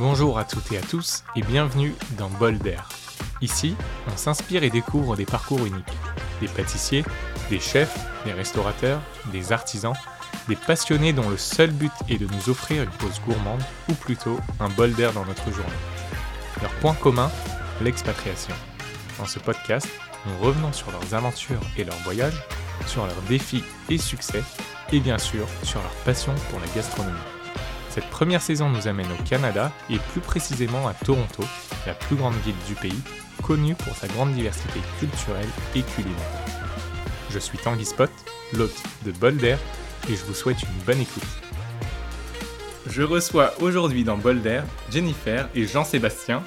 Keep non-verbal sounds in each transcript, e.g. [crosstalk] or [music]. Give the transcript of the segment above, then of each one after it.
Bonjour à toutes et à tous et bienvenue dans Bol d'air. Ici, on s'inspire et découvre des parcours uniques. Des pâtissiers, des chefs, des restaurateurs, des artisans, des passionnés dont le seul but est de nous offrir une pause gourmande ou plutôt un bol d'air dans notre journée. Leur point commun, l'expatriation. Dans ce podcast, nous revenons sur leurs aventures et leurs voyages, sur leurs défis et succès, et bien sûr sur leur passion pour la gastronomie. Cette première saison nous amène au Canada et plus précisément à Toronto, la plus grande ville du pays, connue pour sa grande diversité culturelle et culinaire. Je suis Tanguy Spot, l'hôte de Bolder, et je vous souhaite une bonne écoute. Je reçois aujourd'hui dans Bolder Jennifer et Jean-Sébastien,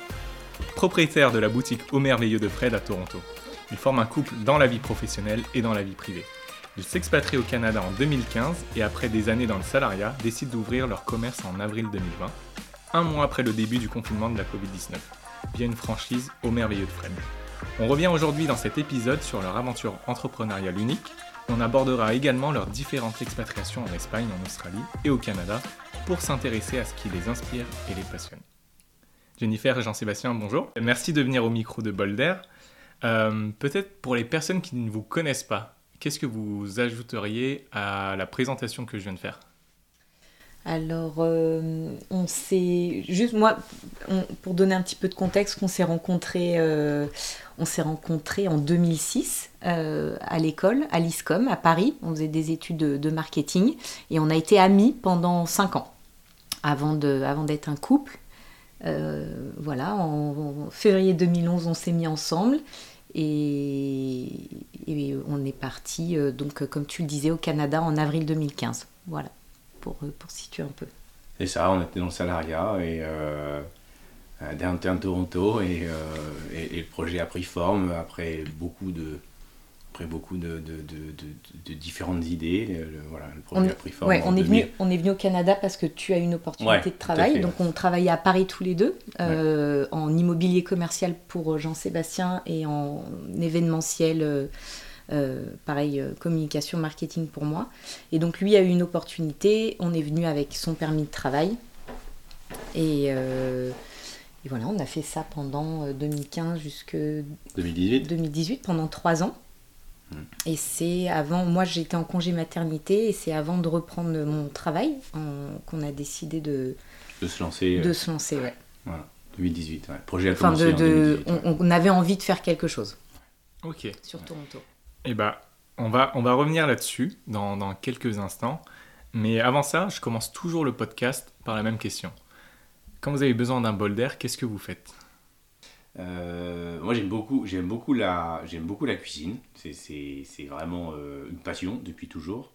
propriétaires de la boutique Au Merveilleux de Fred à Toronto. Ils forment un couple dans la vie professionnelle et dans la vie privée. Ils s'expatrient au Canada en 2015 et après des années dans le salariat, décident d'ouvrir leur commerce en avril 2020, un mois après le début du confinement de la Covid-19, via une franchise Au Merveilleux de Fred. On revient aujourd'hui dans cet épisode sur leur aventure entrepreneuriale unique. On abordera également leurs différentes expatriations en Espagne, en Australie et au Canada pour s'intéresser à ce qui les inspire et les passionne. Jennifer et Jean-Sébastien, bonjour. Merci de venir au micro de Bolder. Euh, Peut-être pour les personnes qui ne vous connaissent pas, qu'est-ce que vous ajouteriez à la présentation que je viens de faire? Alors, euh, on s'est juste moi, pour donner un petit peu de contexte, qu'on s'est euh, on s'est rencontrés en 2006 euh, à l'école, à l'ISCOM à Paris. On faisait des études de, marketing et on a été amis pendant cinq ans avant de, avant d'être un couple. Voilà, en février 2011, on s'est mis ensemble et, on est parti, euh, donc, euh, comme tu le disais, au Canada en avril 2015. Voilà, pour, euh, pour situer un peu. C'est ça, on était dans le salariat et euh, Downtown Toronto et, euh, et, et le projet a pris forme après beaucoup de, après beaucoup de, de, de, de- de différentes idées. Le, le- voilà, le projet On, a pris forme. ouais, on, est 2000. venu, on est venu au Canada parce que tu as une opportunité Ouais, de travail. fait, donc ouais. on travaillait à Paris tous les deux, euh, en immobilier commercial pour Jean-Sébastien et en événementiel, euh, euh, pareil, euh, communication, marketing pour moi. Et donc lui a eu une opportunité, on est venu avec son permis de travail. Et, euh, et voilà, on a fait ça pendant euh, 2015 jusqu'à 2018. 2018 pendant trois ans. Hmm. Et c'est avant, moi j'étais en congé maternité et c'est avant de reprendre mon travail en- qu'on a décidé de, De se lancer. de euh, se lancer. Ouais. voilà, 2018. ouais. Le projet a Enfin, de, en de- 2018. ouais. on, avait envie de faire quelque chose Ok. sur Toronto. Eh ben, on va, on va revenir là-dessus dans, dans quelques instants. Mais avant ça, je commence toujours le podcast par la même question. Quand vous avez besoin d'un bol d'air, qu'est-ce que vous faites? Euh, moi j'aime beaucoup, j'aime beaucoup la, beaucoup la cuisine. C'est, vraiment euh, une passion depuis toujours.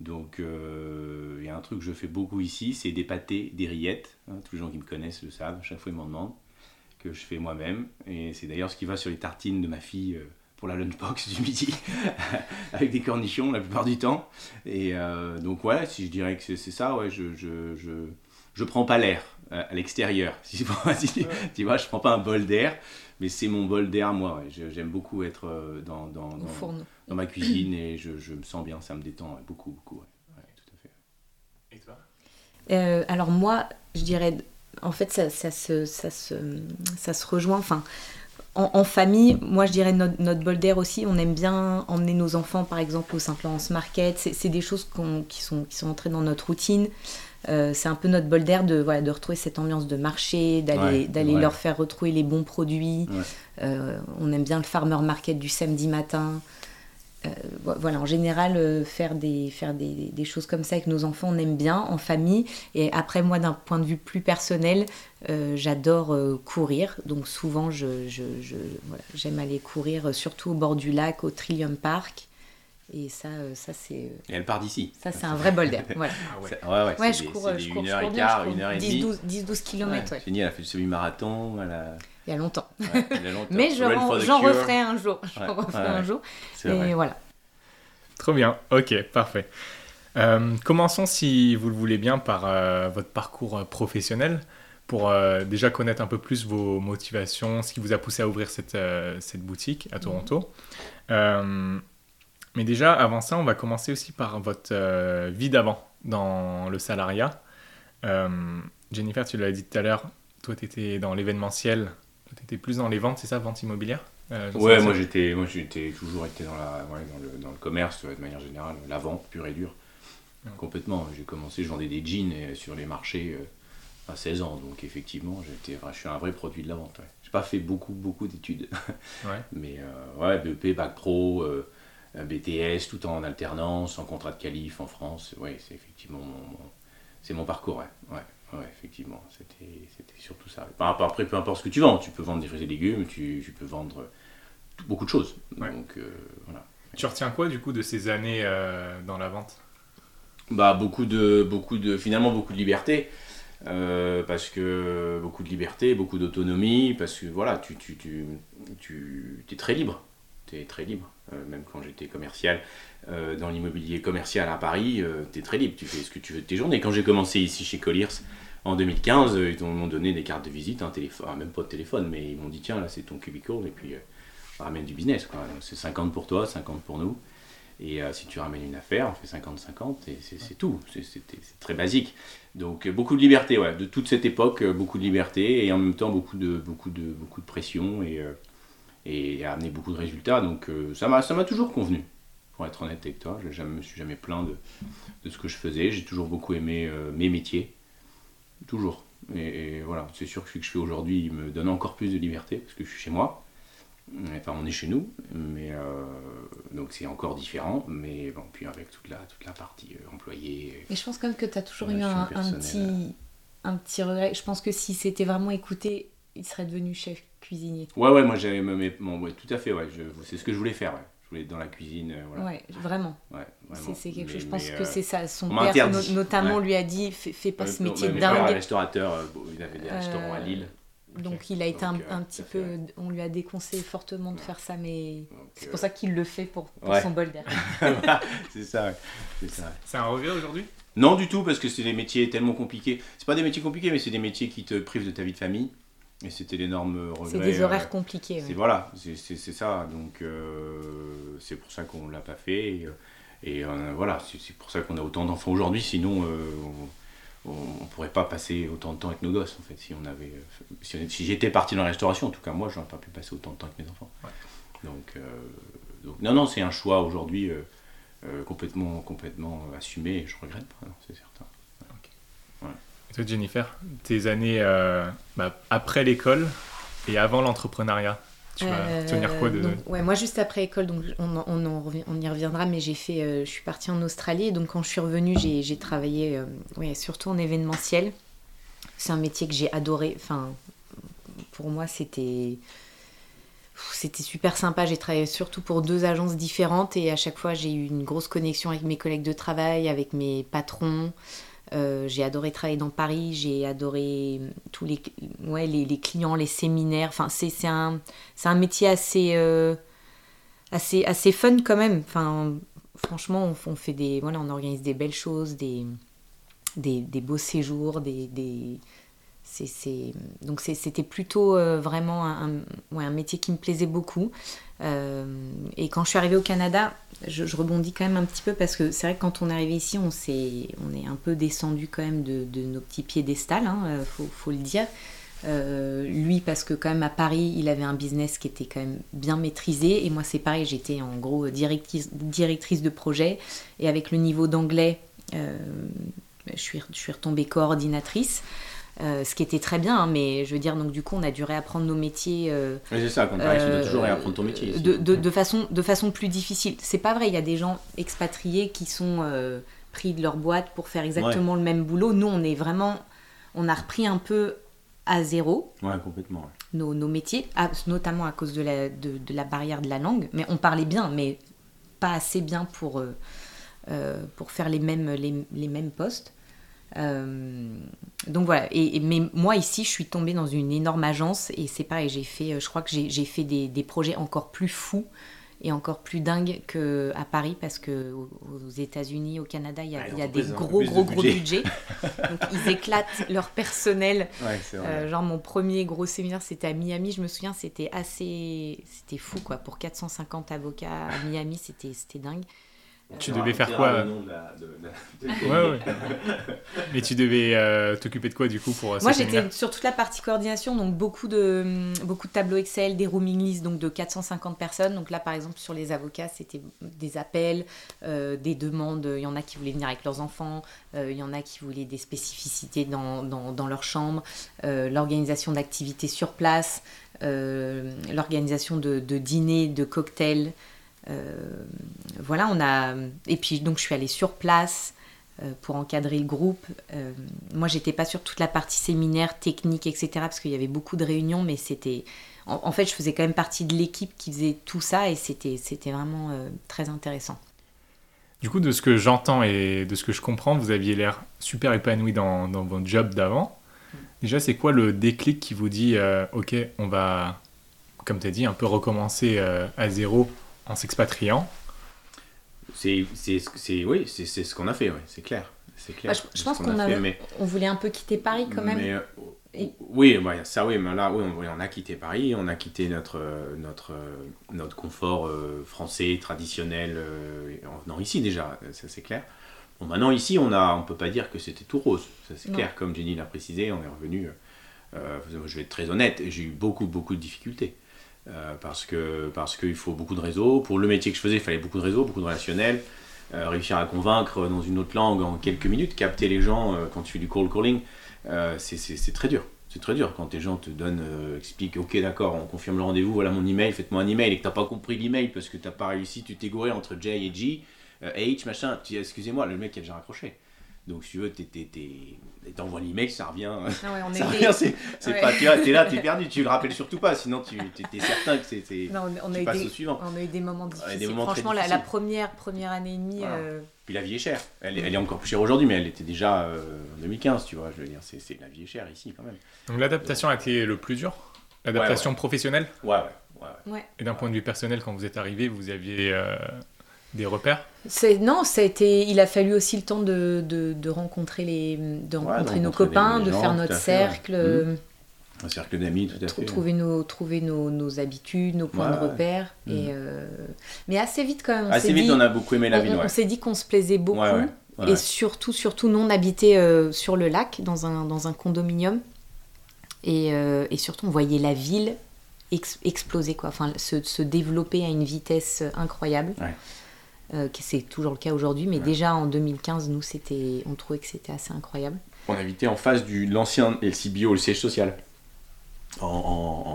Donc euh, il y a un truc que je fais beaucoup ici, c'est des pâtés, des rillettes. hein. tous les gens qui me connaissent le savent. Chaque fois ils m'en demandent que je fais moi-même. Et c'est d'ailleurs ce qui va sur les tartines de ma fille pour la lunchbox du midi, [laughs] avec des cornichons la plupart du temps. Et donc ouais, si je dirais que c'est, ça, ouais, je, je, je, je prends pas l'air à l'extérieur. [laughs] Si, si- tu vois, je prends pas un bol d'air, mais c'est mon bol d'air moi. ouais. J'aime beaucoup être euh, dans, dans, ma cuisine et je, je me sens bien, ça me détend ouais, beaucoup, beaucoup. ouais. Ouais, tout à fait. Et toi? Euh, alors moi, je dirais, en fait, ça, ça se, ça, se, ça se rejoint. Enfin, en, en famille, moi, je dirais notre, notre bol d'air aussi. On aime bien emmener nos enfants, par exemple, au Saint-Florence Market. C'est c'est des choses qui, sont, qui sont entrées dans notre routine. Euh, c'est un peu notre bol d'air de, voilà, de retrouver cette ambiance de marché, d'aller Ouais, d'aller ouais. leur faire retrouver les bons produits. Ouais. Euh, on aime bien le farmer market du samedi matin. Euh, vo- voilà, en général, faire, des, faire des, des choses comme ça avec nos enfants, on aime bien en famille. Et après, moi, d'un point de vue plus personnel, j'adore courir. Donc souvent, je, je, je- voilà, j'aime aller courir, surtout au bord du lac, au Trillium Park. Et ça, euh, ça c'est Et elle part d'ici. ça, c'est un vrai bol d'air. Voilà. [laughs] Ah ouais. Ouais, ouais, Ouais, c'est je des- cours, euh, des je cours, une je heure cours et quart, je cours une heure et 10, demie. 12, 10, 12 km, Ouais, Génial, elle a fait le semi-marathon. Elle a... il y a longtemps. ouais, elle a longtemps. [laughs] Mais je j'en cure. referai un jour. J'en Ouais, referai ouais, un jour. C'est Et vrai. voilà. Trop bien, ok, parfait. Euh, commençons, si vous le voulez bien, par euh, votre parcours euh, professionnel, pour euh, déjà connaître un peu plus vos motivations, ce qui vous a poussé à ouvrir cette, euh, cette boutique à Toronto. Euh, mais déjà, avant ça, on va commencer aussi par votre euh, vie d'avant dans le salariat. Euh, Jennifer, tu l'as dit tout à l'heure, toi, tu étais dans l'événementiel, tu étais plus dans les ventes, c'est ça, vente immobilière euh, Ouais, moi j'étais, moi j'étais toujours été dans, la, dans, le, dans le commerce de manière générale, la vente pure et dure. Complètement. J'ai commencé, je vendais des jeans sur les marchés à 16 ans, donc effectivement, j'étais, je suis un vrai produit de la vente. Ouais. J'ai pas fait beaucoup, beaucoup d'études, [laughs] mais ouais, BEP, bac pro, BTS, tout en alternance, en contrat de qualif en France. Oui, c'est effectivement mon, c'est mon parcours. Ouais. Ouais, effectivement, c'était surtout ça. Après, peu importe ce que tu vends, tu peux vendre des fruits et légumes, tu, tu peux vendre beaucoup de choses. Donc, euh, voilà. Tu retiens quoi du coup de ces années euh, dans la vente? Bah, beaucoup de, beaucoup de, finalement beaucoup de liberté. Euh, parce que beaucoup de liberté, beaucoup d'autonomie, parce que voilà, tu, tu, tu, tu es très libre. Très libre. même quand j'étais commercial, dans l'immobilier commercial à Paris, tu es très libre. Tu fais ce que tu veux de tes journées. Quand j'ai commencé ici chez Colliers, en 2015, ils m'ont donné des cartes de visite, un téléphone, même pas de téléphone, mais ils m'ont dit tiens, là c'est ton cubicle, et puis euh, ramène du business. C'est 50 pour toi, 50 pour nous. Et euh, si tu ramènes une affaire, on fait 50-50, et c'est tout. C'est très basique. Donc euh, beaucoup de liberté, ouais, de toute cette époque, beaucoup de liberté, et en même temps beaucoup de, beaucoup de, beaucoup de pression, et, et amené beaucoup de résultats. Donc ça m'a toujours convenu, pour être honnête avec toi. Je ne me suis jamais plaint de, de ce que je faisais. J'ai toujours beaucoup aimé mes métiers. Toujours. Et, voilà, c'est sûr que ce que je fais aujourd'hui me donne encore plus de liberté parce que je suis chez moi. Enfin, on est chez nous, mais euh, donc c'est encore différent. Mais bon, puis avec toute la, toute la partie euh, employée. Et je pense quand même que tu as toujours eu un, petit, un petit regret. Je pense que si c'était vraiment écouté, il serait devenu chef cuisinier. Ouais, ouais, moi j'avais. Bon, ouais, tout à fait, ouais. C'est ce que je voulais faire, ouais être dans la cuisine. Euh, voilà. Ouais, vraiment. C'est quelque chose, je pense que c'est ça. Son père, notamment, lui a dit fais, pas ce métier de dingue. restaurateur, euh, il avait des restaurants à Lille. Donc il a été un, euh, petit peu, on lui a déconseillé fortement de faire ça, mais c'est pour ça qu'il le fait pour, son bol d'air. [laughs] c'est ça, c'est ça. C'est un regret aujourd'hui? Non du tout, parce que c'est des métiers tellement compliqués. C'est pas des métiers compliqués, mais c'est des métiers qui te privent de ta vie de famille. Et c'était l'énorme regret. C'est des horaires euh, compliqués. C'est Voilà, c'est ça. Donc euh, c'est pour ça qu'on ne l'a pas fait. Et, euh, voilà, c'est pour ça qu'on a autant d'enfants aujourd'hui. Sinon, on ne pourrait pas passer autant de temps avec nos gosses, en fait. Si, on avait, si, j'étais parti dans la restauration, en tout cas, moi, je n'aurais pas pu passer autant de temps avec mes enfants. Donc, donc, non, non, c'est un choix aujourd'hui complètement, complètement assumé. Et je regrette pas, c'est certain. Toi, Jennifer, tes années euh, bah, après l'école et avant l'entrepreneuriat, tu vas euh, tenir quoi de... ouais, moi, juste après l'école, donc on, on, on, y reviendra, mais j'ai fait, euh, je suis partie en Australie. Et donc, quand je suis revenue, j'ai travaillé ouais, surtout en événementiel. C'est un métier que j'ai adoré. Enfin, pour moi, c'était c'était super sympa. J'ai travaillé surtout pour deux agences différentes et à chaque fois j'ai eu une grosse connexion avec mes collègues de travail, avec mes patrons. Euh, j'ai adoré travailler dans Paris, j'ai adoré tous les, ouais, les, clients, les séminaires. Enfin, c'est un, un métier assez, euh, assez, assez fun quand même. Enfin, franchement, on, fait des, voilà, on organise des belles choses, des, des, des beaux séjours, des, des donc c'était plutôt euh, vraiment un, ouais, un, métier qui me plaisait beaucoup. Euh, et quand je suis arrivée au Canada, je, rebondis quand même un petit peu parce que c'est vrai que quand on est arrivé ici, on, est, on est un peu descendu quand même de, nos petits piédestals, hein, euh, faut, le dire. lui parce que quand même à Paris il avait un business qui était quand même bien maîtrisé. Et moi c'est pareil j'étais en gros directrice, directrice de projet. Et avec le niveau d'anglais je, suis, je suis retombée coordinatrice euh, ce qui était très bien, hein, mais je veux dire, donc du coup, on a dû réapprendre nos métiers. Euh, c'est ça, quand tu dois toujours euh, réapprendre ton métier. De, de, de, façon, de façon plus difficile. C'est pas vrai, il y a des gens expatriés qui sont pris de leur boîte pour faire exactement le même boulot. Nous, on est vraiment. On a repris un peu à zéro. Ouais, complètement. Nos, nos, métiers, notamment à cause de la, de, de, la barrière de la langue. Mais on parlait bien, mais pas assez bien pour, pour faire les mêmes, les, les mêmes postes. Euh, donc voilà, et, mais moi ici, je suis tombée dans une énorme agence et c'est pareil, j'ai fait, euh, je crois que j'ai fait des, des, projets encore plus fous et encore plus dingues qu'à Paris parce que aux États-Unis, au Canada, il y a, il y a des gros, gros, gros budgets. donc ils éclatent [laughs] leur personnel. Euh, genre mon premier gros séminaire, c'était à Miami, je me souviens, c'était assez, c'était fou quoi. Pour 450 avocats à Miami, c'était dingue. Tu devais faire quoi Ouais, [laughs] ouais. Mais tu devais euh, t'occuper de quoi du coup pour euh, Moi j'étais sur toute la partie coordination, donc beaucoup de, beaucoup de tableaux Excel, des rooming lists donc de 450 personnes. Donc là par exemple sur les avocats c'était des appels, euh, des demandes. Il y en a qui voulaient venir avec leurs enfants, euh, il y en a qui voulaient des spécificités dans, dans, dans leur chambre, euh, l'organisation d'activités sur place, euh, l'organisation de, de dîners, de cocktails. Euh, voilà, on a. Et puis donc je suis allée sur place euh, pour encadrer le groupe. Euh, moi, j'étais pas sur toute la partie séminaire, technique, etc. Parce qu'il y avait beaucoup de réunions, mais c'était. En, fait, je faisais quand même partie de l'équipe qui faisait tout ça et c'était vraiment euh, très intéressant. Du coup, de ce que j'entends et de ce que je comprends, vous aviez l'air super épanoui dans, dans votre job d'avant. Déjà, c'est quoi le déclic qui vous dit, ok, on va, comme tu as dit, un peu recommencer à zéro en s'expatriant C'est, c'est, c'est, oui, c'est, c'est ce qu'on a fait, ouais, c'est clair. C'est clair. Bah, je, pense qu'on a a, fait, mais- on voulait un peu quitter Paris quand même. Mais, euh, Et- Oui, bah, ça oui, mais là, oui, on, oui, on a quitté Paris, on a quitté notre, euh, notre, euh, notre confort euh, français, traditionnel, euh, en venant ici déjà, ça c'est clair. Bon, maintenant ici, on a, on peut pas dire que c'était tout rose, ça c'est Non. clair, comme Jenny l'a précisé, on est revenu, euh, je vais être très honnête, j'ai eu beaucoup, beaucoup de difficultés. Euh, parce que parce qu'il faut beaucoup de réseaux. Pour le métier que je faisais, il fallait beaucoup de réseaux, beaucoup de relationnels. Euh, réussir à convaincre dans une autre langue en quelques minutes, capter les gens euh, quand tu fais du cold calling, c'est- très dur. C'est très dur quand les gens te donnent, expliquent, ok d'accord, on confirme le rendez-vous, voilà mon email, faites-moi un email, et que t'as pas compris l'email parce que t'as pas réussi, tu t'es gouré entre J et G, H, machin, excusez-moi, le mec il a déjà raccroché. Donc si tu veux, t'es- t'es- t'es- t'envoies l'email, ça revient. Ah ouais, on [laughs] Ça était- revient, c'est c'est Ouais. pas, tu t'es là, t'es [laughs] perdu, tu le rappelles surtout pas, sinon tu es certain que c'est. c'est- Non, on, on a passes des, au suivant. on a eu des moments difficiles. des moments très Franchement, la, première, première année et demie, Voilà. euh, Puis la vie est chère. Elle, est- elle est encore plus chère aujourd'hui, mais elle était déjà euh, en 2015, tu vois. Je veux dire, c'est c'est- la vie est chère ici quand même. Donc l'adaptation a été le plus dur? L'adaptation professionnelle? Ouais, ouais, ouais. ouais. ouais. Et d'un point de vue personnel, quand vous êtes arrivé, vous aviez euh, des repères Non, ça a été, il a fallu aussi le temps de, de, de rencontrer, les, de rencontrer nos rencontrer copains, les de gens, faire tout notre à fait, ouais. cercle, Mhm. euh, Un cercle d'amis, tout à fait. trouver, nos, trouver nos, nos habitudes, nos points Ouais, de ouais. repère. Mhm. Et, euh, Mais assez vite quand même, on Assez vite, dit, on a beaucoup aimé la ville, on ouais. s'est dit qu'on se plaisait beaucoup. Ouais, ouais, ouais. Et surtout, surtout, nous, on habitait euh, sur le lac, dans un, dans un condominium. Et, euh, et surtout, on voyait la ville ex- exploser, quoi. Enfin, se, se développer à une vitesse incroyable. Ouais. Euh, c'est toujours le cas aujourd'hui, mais déjà en 2015, nous, c'était, on trouvait que c'était assez incroyable. On habitait en face de l'ancien LCBO, le siège social. En,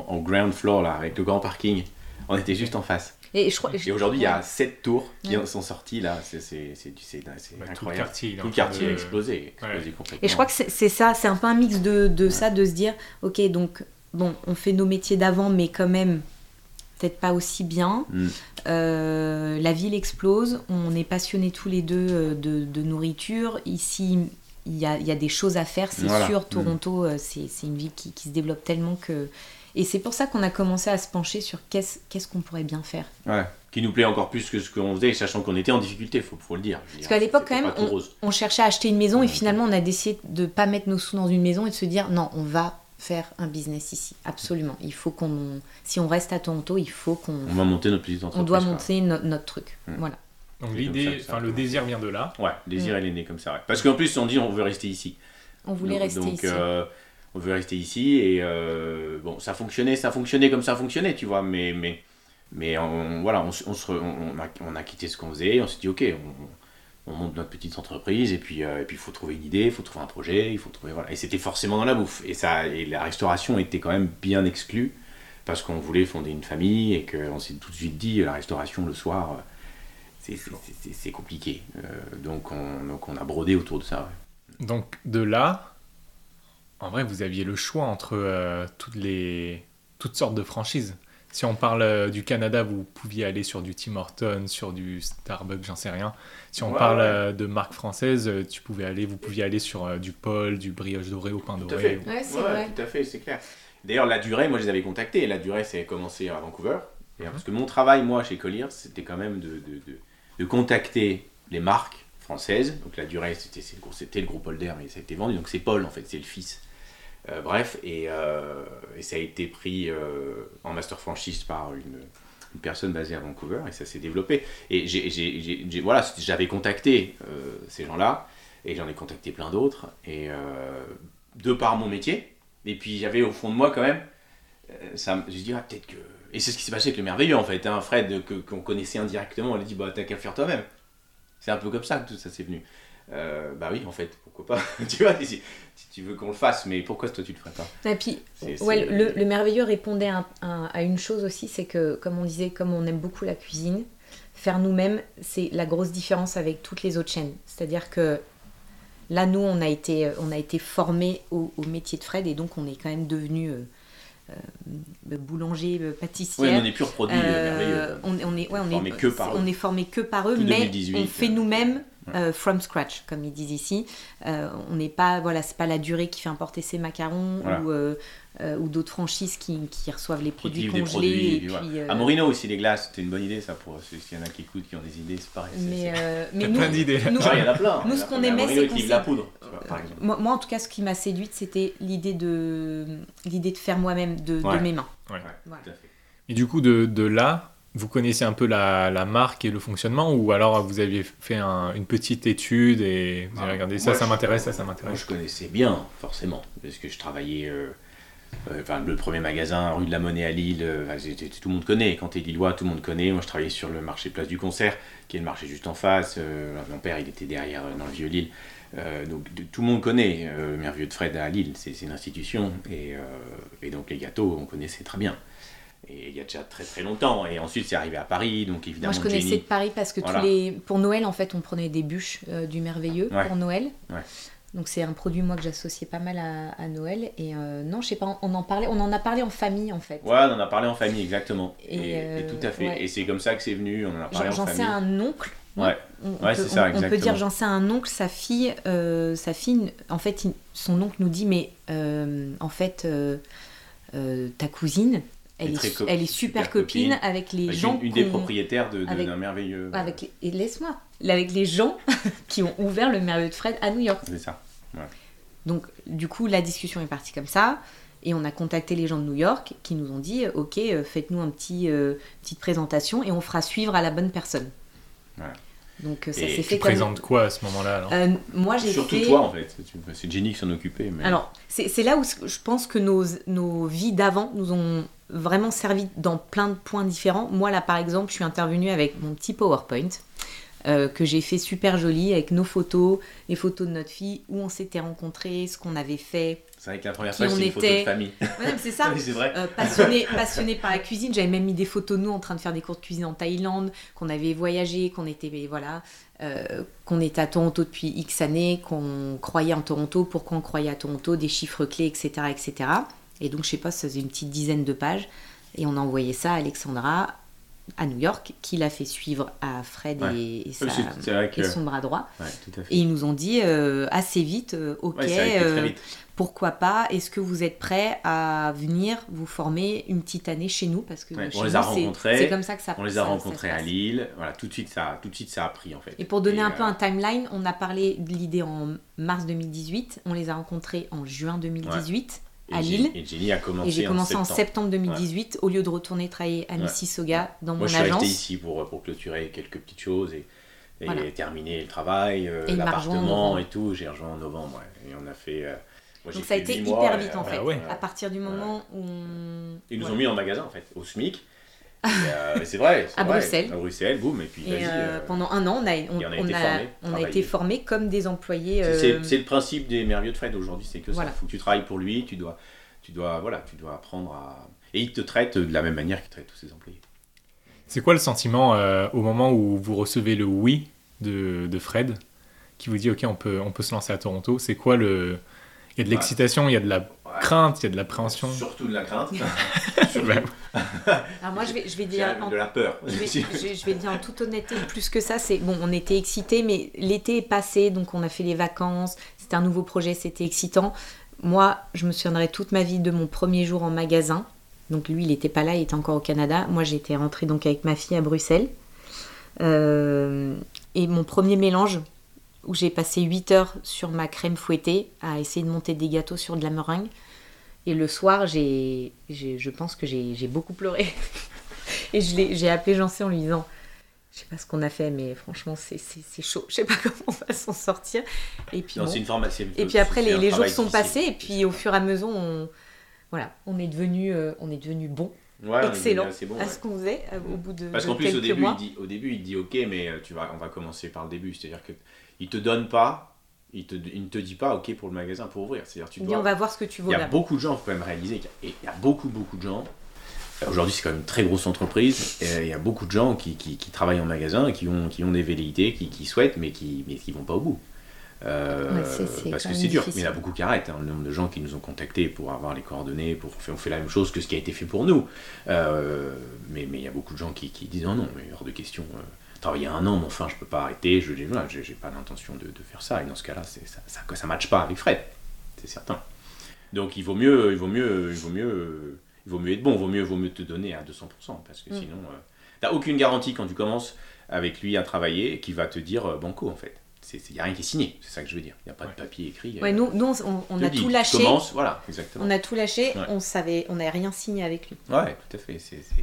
en- en ground floor, là, avec le grand parking. On était juste en face. Et, aujourd'hui, il y a sept tours qui Ouais. en sont sorties là. C'est c'est- c'est- c'est- c'est Bah, Tout le incroyable. quartier, Tout le quartier de- a explosé, explosé Ouais. complètement. Et je crois que c'est c'est ça, c'est un peu un mix de, de ça, de se dire, ok, donc, bon, on fait nos métiers d'avant, mais quand même, peut-être pas aussi bien. Mm. Euh, la ville explose, on est passionnés tous les deux euh, de, de nourriture. Ici, il y a, il y a des choses à faire, c'est Voilà. sûr. Mm. Toronto, euh, c'est une ville qui, qui se développe tellement que... Et c'est pour ça qu'on a commencé à se pencher sur qu'est-ce qu'on pourrait bien faire. Ouais. Qui nous plaît encore plus que ce qu'on faisait, sachant qu'on était en difficulté, faut, faut le dire. Parce qu'à l'époque, quand même. On cherchait à acheter une maison et finalement, on a décidé de pas mettre nos sous dans une maison et de se dire non, on va faire un business ici. Absolument. Il faut qu'on, si on reste à Toronto, il faut qu'on, On va monter notre petite entreprise. on doit monter no- notre truc. Mm. Voilà. Donc l'idée, enfin le désir vient de là. Ouais, le désir, Mm. il est né comme ça. ouais. Parce qu'en plus, on dit on veut rester ici. On voulait donc, rester donc, ici. euh, on veut rester ici et euh, bon, ça fonctionnait, ça fonctionnait comme ça fonctionnait, tu vois, mais mais mais on, voilà, on, on, se re- on, on a, on a quitté ce qu'on faisait, on s'est dit ok, on, on monte notre petite entreprise et puis euh, et puis il faut trouver une idée, il faut trouver un projet, il faut trouver voilà, et c'était forcément dans la bouffe et ça et la restauration était quand même bien exclue parce qu'on voulait fonder une famille et qu'on s'est tout de suite dit la restauration le soir. euh, c'est- compliqué. Euh, donc, on, donc on a brodé autour de ça. Donc de là, en vrai, vous aviez le choix entre toutes les toutes sortes de franchises. Si on parle euh, du Canada, vous pouviez aller sur du Tim Hortons, sur du Starbucks, j'en sais rien. Si on Ouais, parle ouais. euh, de marques françaises, euh, tu pouvais aller, vous pouviez aller sur du Paul, du brioche doré au pain Tout à doré. fait. Ouais, c'est Ouais, vrai. Tout à fait, c'est clair. D'ailleurs, la durée, moi je les avais contactés. La durée, c'est commencé à Vancouver. Et, Parce que mon travail, moi, chez Colliers, c'était quand même de, de, de- de contacter les marques françaises. Donc la durée, c'était c'est le gros- c'était le groupe Holder, mais ça a été vendu. Donc c'est Paul, en fait, c'est le fils. Euh, bref, et, euh, et ça a été pris euh, en master franchise par une, personne basée à Vancouver, et ça s'est développé. Et j'ai- voilà, j'avais contacté ces gens-là, et j'en ai contacté plein d'autres, et de par mon métier, et puis j'avais au fond de moi quand même, ça, je ah, peut-être que... Et c'est ce qui s'est passé avec le merveilleux en fait, hein, Fred, que- qu'on connaissait indirectement, on a dit, bah t'as qu'à faire toi-même. C'est un peu comme ça que tout ça s'est venu. Bah oui, en fait, pourquoi pas [laughs] Tu vois, si, si tu veux qu'on le fasse, mais pourquoi toi tu le ferais pas Et puis, ouais, le, le merveilleux répondait à, à- à une chose aussi, c'est que, comme on disait, comme on aime beaucoup la cuisine, faire nous-mêmes, c'est la grosse différence avec toutes les autres chaînes. C'est-à-dire que là, nous, on a été, on a été formés au, au métier de Fred et donc on est quand même devenu euh, euh, boulanger, euh, pâtissière. Oui, on est pur produit Euh, merveilleux. on, on est, ouais, on est, que par on eux. est formé que par eux, mais 2018, on fait euh, nous-mêmes. Euh, from scratch, comme ils disent ici. Euh, on n'est pas, voilà, c'est pas la durée qui fait importer ses macarons Voilà. ou, euh, euh, ou d'autres franchises qui, qui reçoivent les Qui produits livrent des congelés. produits. et et puis voilà. puis, euh, À Morino aussi, les glaces, c'était une bonne idée ça pour ceux- en a qui écoutent, qui ont des idées, c'est pareil. mais, euh, mais nous, plein d'idées. nous- il y en a plein. nous, il y en ce a qu'on plein. aimait, c'est qu'on la poudre, vois, par moi, moi, en tout cas, ce qui m'a séduite, c'était l'idée de, l'idée de faire moi-même de, mes mains. Ouais. Ouais, Voilà. tout à fait. Et du coup, de, de là, vous connaissez un peu la, la marque et le fonctionnement ou alors vous aviez fait un- une petite étude et vous avez Ah, regardé moi, ça, ça m'intéresse, ça, ça Moi, m'intéresse. je connaissais bien, forcément, parce que je travaillais. euh, euh, Enfin, le premier magasin, rue de la Monnaie à Lille, euh, tout le monde connaît. Quand t'es Lillois, tout le monde connaît. Moi, je travaillais sur le marché Place du Concert, qui est le marché juste en face. Mon père, il était derrière, dans le vieux Lille. Euh, donc, de- tout le monde connaît euh, le Merveilleux de Fred à Lille. C'est c'est une institution. Et, euh, et donc, les gâteaux, on connaissait très bien. Et il y a déjà très très longtemps. Et ensuite, c'est arrivé à Paris. Donc, évidemment, Moi, je connaissais Jenny. de Paris parce que Voilà. tous les... pour Noël, en fait, on prenait des bûches euh, du merveilleux Ouais. pour Noël. Ouais. Donc, c'est un produit, moi, que j'associais pas mal à, à Noël. Et euh, non, je sais pas, on en parlait, on en a parlé en famille, en fait. Ouais, on en a parlé en famille, exactement. Et, Et, et euh, tout à fait. ouais. Et c'est comme ça que c'est venu. On en a parlé J'en en j'en sais famille. un oncle. Ouais. On, Ouais, c'est ça, on- on peut exactement. dire j'en sais un oncle, sa fille, euh, sa fille, en fait, son oncle nous dit mais euh, en fait euh, euh, ta cousine, elle est co- elle super, super copine, copine. avec les Avec gens une, une des propriétaires de, de- avec- d'un merveilleux. avec les- et laisse-moi avec les gens [laughs] qui ont ouvert le merveilleux de Fred à New York. C'est ça. Donc du coup la discussion est partie comme ça. Et on a contacté les gens de New York qui nous ont dit Ok, euh, faites-nous un petit, euh, petite présentation et on fera suivre à la bonne personne. Voilà. Donc euh, ça Et s'est tu fait Tu comme. présentes quoi à ce moment-là alors? Euh, moi j'ai Surtout fait. toi, en fait. C'est- C'est Jenny qui s'en occupait. Mais... Alors, c'est c'est là où je pense que nos, nos vies d'avant nous ont vraiment servi dans plein de points différents. Moi, là, par exemple, je suis intervenue avec mon petit PowerPoint euh, que j'ai fait super joli avec nos photos, les photos de notre fille, où on s'était rencontrés, ce qu'on avait fait. c'est vrai que la première fois, c'est une photo de famille. Ouais, mais c'est ça. [laughs] Oui, c'est vrai. Euh, passionné, passionné par la cuisine, j'avais même mis des photos de nous en train de faire des cours de cuisine en Thaïlande, qu'on avait voyagé, qu'on était voilà, euh, qu'on était à Toronto depuis X années, qu'on croyait en Toronto, pourquoi on croyait à Toronto, des chiffres clés, etc., etc. Et donc je sais pas, ça faisait une petite dizaine de pages, et on a envoyé ça à Alexandra à New York, qui l'a fait suivre à Fred Ouais. et, sa- que. son bras droit. Ouais, tout à fait. Et ils nous ont dit euh, assez vite, euh, ok, Ouais, euh, vite. pourquoi pas? Est-ce que vous êtes prêts à venir vous former une petite année chez nous? Parce que on les nous, a c'est- rencontrés, C'est comme ça que ça On les a ça rencontrés à. Lille. Voilà, tout de suite, ça, tout de suite, ça a pris, en fait. Et pour donner Et, un peu un timeline, on a parlé de l'idée en mars 2018. On les a rencontrés en juin 2018 et à Lille. Et Jenny a commencé Et j'ai commencé en septembre. septembre 2018 au lieu de retourner travailler à Ouais. Mississauga dans Moi, mon je suis agence. resté ici pour, pour clôturer quelques petites choses et, et Voilà. terminer le travail, euh, l'appartement et tout. J'ai rejoint en novembre, ouais. Et on a fait. euh, moi, Donc ça a été hyper mois, vite en euh, fait. ouais. À partir du moment où on... Ils nous ont mis en magasin en fait, au SMIC. Euh, [laughs] c'est vrai. À vrai. Bruxelles. À Bruxelles, boum, et puis Et vas-y. euh, euh, pendant un an, on a, on, et on a on été formés, on a travaillés. été formés comme des employés. c'est- euh, le principe des merveilleux de Fred aujourd'hui, c'est que Voilà. ça. Faut que tu travailles pour lui, tu dois, tu dois, voilà, tu dois apprendre à. Et il te traite de la même manière qu'il traite tous ses employés. C'est quoi le sentiment euh, au moment où vous recevez le oui de, de Fred qui vous dit ok on peut, on peut se lancer à Toronto C'est quoi le... Il y a de Ouais. l'excitation, il y a de la Ouais. crainte, il y a de l'appréhension. Surtout de la crainte. [laughs] [laughs] Alors moi, je vais, je dire... en- de la peur. Je vais, [laughs] je- je vais dire en toute honnêteté, plus que ça, c'est bon, on était excités, mais l'été est passé, donc on a fait les vacances, c'était un nouveau projet, c'était excitant. Moi, je me souviendrai toute ma vie de mon premier jour en magasin. Donc lui, il n'était pas là, il était encore au Canada. Moi, j'étais rentrée donc avec ma fille à Bruxelles. Euh, et mon premier mélange, où j'ai passé 8 heures sur ma crème fouettée à essayer de monter des gâteaux sur de la meringue. Et le soir, j'ai, je pense que j'ai beaucoup pleuré. [laughs] Et j'ai appelé Jean-C en lui disant Je sais pas ce qu'on a fait, mais franchement, c'est chaud. Je sais pas [laughs] comment on va s'en sortir. Et puis, Non, bon. c'est une formation. et puis après, les, les jours sont difficile. passés. Et puis au fur et à mesure, on, voilà, on est devenu, euh, on est devenu bon, Ouais, on est excellent bon, à ouais. ce qu'on faisait euh, au bout de, Parce qu'en plus, au début, mois. il dit, au début, il dit OK, mais euh, tu vas, on va commencer par le début. C'est-à-dire que il te donne pas, il, te, il ne te dit pas OK pour le magasin pour ouvrir. C'est-à-dire tu Il dois. on va voir ce que tu Il vaux y a là. beaucoup de gens, il faut quand même réaliser qu'il y a, et il y a beaucoup, beaucoup de gens. euh, Aujourd'hui, c'est quand même une très grosse entreprise. Et il y a beaucoup de gens qui, qui, qui travaillent en magasin, qui ont, qui ont des velléités, qui, qui souhaitent, mais qui mais qui vont pas au bout. Euh, Ouais, parce que c'est dur. Mais il y en a beaucoup qui arrêtent. hein. Le nombre de gens qui nous ont contactés pour avoir les coordonnées, pour on fait la même chose que ce qui a été fait pour nous. Euh, mais mais il y a beaucoup de gens qui, qui disent non, non, mais hors de question. euh, travailler un an, mais enfin, je peux pas arrêter. Je dis voilà, pas l'intention de, de faire ça. Et dans ce cas-là, ça, ça matche pas avec Fred, c'est certain. Donc il vaut mieux, il vaut mieux, il vaut mieux, il vaut mieux être bon, il vaut mieux, vaut mieux te donner à 200%, parce que Mm. sinon, euh, t'as aucune garantie quand tu commences avec lui à travailler qui va te dire euh, banco en fait. Il n'y a rien qui est signé, c'est ça que je veux dire. Il n'y a pas Ouais. de papier écrit. Ouais, euh, nous, nous, on, a dit, tout lâché. commences, voilà, exactement. On a tout lâché. Ouais. On savait, on n'avait rien signé avec lui. Ouais, tout à fait.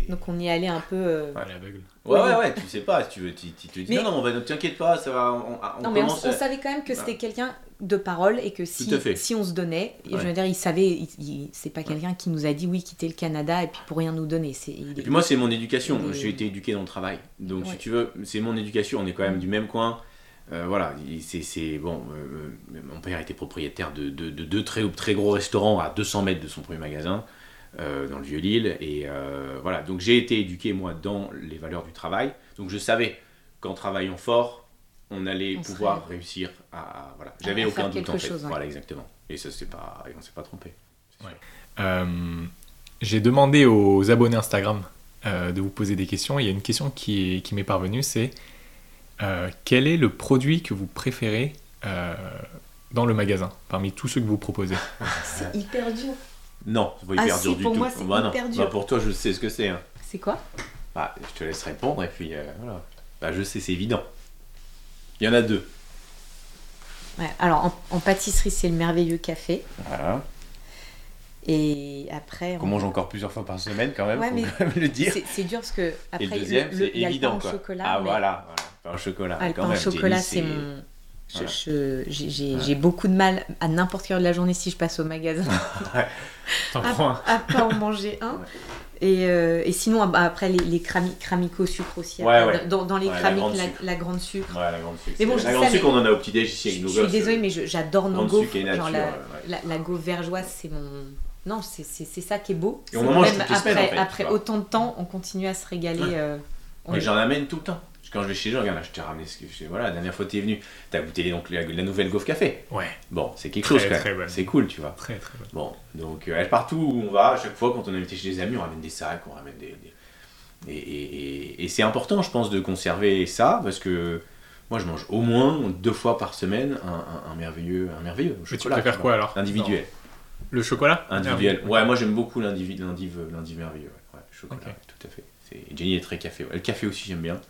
Donc on y allé un peu. euh, l'aveugle. Ouais, ouais, ouais, tu sais pas, si tu veux, tu, tu te dis Mais- non, non, on va, ne t'inquiète pas, ça va, on, on Non, mais on, à- savait quand même que c'était Ouais. quelqu'un de parole et que si, si on se donnait, et Ouais. je veux dire, il savait, il- il- c'est pas quelqu'un qui nous a dit oui, quitter le Canada et puis pour rien nous donner. C'est, Et puis moi, c'est mon éducation. J'ai été éduqué dans le travail. Donc, si Ouais. tu veux, c'est mon éducation. On est quand même du même coin. Euh, voilà, il- c'est bon. euh, euh, mon père était propriétaire de, de- de deux très, très gros restaurants à 200 mètres de son premier magasin euh, dans le vieux Lille. Et euh, voilà, donc j'ai été éduqué moi dans les valeurs du travail. Donc je savais qu'en travaillant fort, on allait On pouvoir serait- réussir à, à- voilà. J'avais aucun doute en fait. chose, ouais. Voilà, exactement. Et ça, c'est pas, et on s'est pas trompé. Euh, J'ai demandé aux abonnés Instagram euh, de vous poser des questions. Il y a une question qui, est- qui m'est parvenue, c'est euh, quel est le produit que vous préférez euh, dans le magasin, parmi tous ceux que vous proposez? C'est hyper dur. Non, c'est pas Ah hyper si, dur du pour tout. moi, c'est Bah non. Bah, dur. pour toi, je sais ce que c'est. hein. C'est quoi? Bah, je te laisse répondre et puis euh, voilà. Bah, je sais, c'est évident. Il y en a deux. Ouais, Alors en, en pâtisserie, c'est le merveilleux café. Voilà. Et après, Qu'on mange encore plusieurs fois par semaine quand même, Ouais, faut mais quand même le dire. c'est, c'est dur parce que Et après, le deuxième, le- c'est il y a le pain évident au quoi. chocolat. ah mais- voilà, voilà. Pain au chocolat. Ah, le pain au chocolat, c'est mon. je- Voilà. je- J'ai j'ai- Ouais. j'ai beaucoup de mal à n'importe quelle heure de la journée si je passe au magasin [laughs] T'en prends un à pas en manger un. Ouais. Et, euh, et sinon, ah bah, après, les, les crami- cramiques au sucre aussi. Ouais, après, ouais. Dans, dans les Ouais, la cramiques, grande la, sucre. la grande sucre. Ouais, la grande sucre. Mais bon, la grande sucre, on en a au petit-déj ici avec nos je suis gosses. désolée, mais j'adore nos gaufres. et Genre la, la, la gaufre vergeoise, c'est mon. Non, c'est c'est- c'est ça qui est beau. Et on en mange même toutes les après, semaines, en fait, après autant de temps, on continue à se régaler. Ouais. euh, on- j'en amène tout le temps. Quand je vais chez les gens, regarde là, je t'ai ramené ce que je Voilà, la dernière fois que tu es venu, tu as goûté donc, la, la nouvelle gaufre café. Ouais, Bon, c'est quelque Très, chose quand très même. bonne. C'est cool, tu vois. très très bon. Bon, donc euh, partout où on va, à chaque fois quand on est invité chez des amis, on ramène des sacs, on ramène des. des- Et, et- et- et c'est important, je pense, de conserver ça parce que moi je mange au moins deux fois par semaine un, un- un merveilleux, un merveilleux Mais tu préfères quoi alors? Individuel. Le chocolat Individuel. Ah, Ouais, moi j'aime beaucoup l'indivi- l'indiv l'indiv merveilleux. Ouais, Ouais, chocolat, tout à fait. C'est- Jenny est très café. ouais. Le café aussi j'aime bien.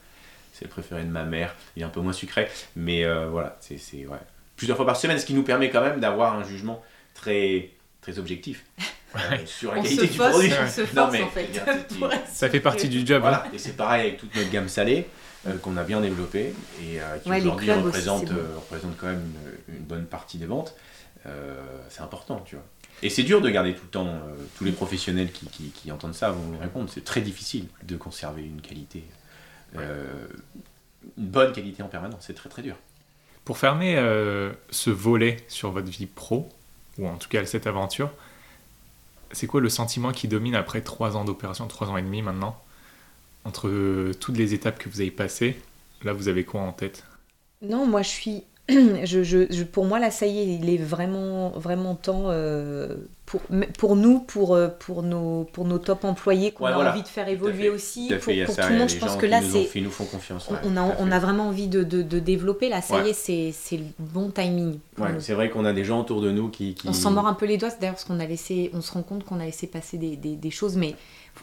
C'est le préféré de ma mère. Il est un peu moins sucré, mais euh, voilà, c'est c'est- ouais. plusieurs fois par semaine, ce qui nous permet quand même d'avoir un jugement très très objectif [laughs] euh, sur la on qualité se du force, produit. on se Non, mais, en fait. dire, [laughs] Ça fait partie du job. hein. Et c'est pareil avec toute notre gamme salée euh, qu'on a bien développée et euh, qui Ouais, aujourd'hui représente, euh, représente quand même une, une bonne partie des ventes. Euh, c'est important, tu vois. Et c'est dur de garder tout le temps, euh, tous les professionnels qui, qui- qui entendent ça vont nous répondre, c'est très difficile de conserver une qualité, euh, une bonne qualité en permanence, c'est très très dur. Pour fermer euh, ce volet sur votre vie pro, ou en tout cas cette aventure, c'est quoi le sentiment qui domine après trois ans d'opération, trois ans et demi maintenant, entre toutes les étapes que vous avez passées? Là, vous avez quoi en tête? Non, moi je suis. [clears throat] Je, je, je- pour moi, là, ça y est, il est vraiment, vraiment temps euh, pour, pour nous, pour, euh, pour, nos, pour nos top employés qu'on Ouais, a voilà. envie de faire évoluer aussi. Pour, fait, pour tout le monde, je pense que là, c'est. fait- nous font confiance. On, ouais, on a, on a vraiment envie de, de, de développer là, ça Ouais. y est, c'est le bon timing. c'est vrai qu'on a des gens autour de nous qui. qui- On s'en mord un peu les doigts, c'est d'ailleurs parce qu'on a laissé, on se rend compte qu'on a laissé passer des, des- des choses, mais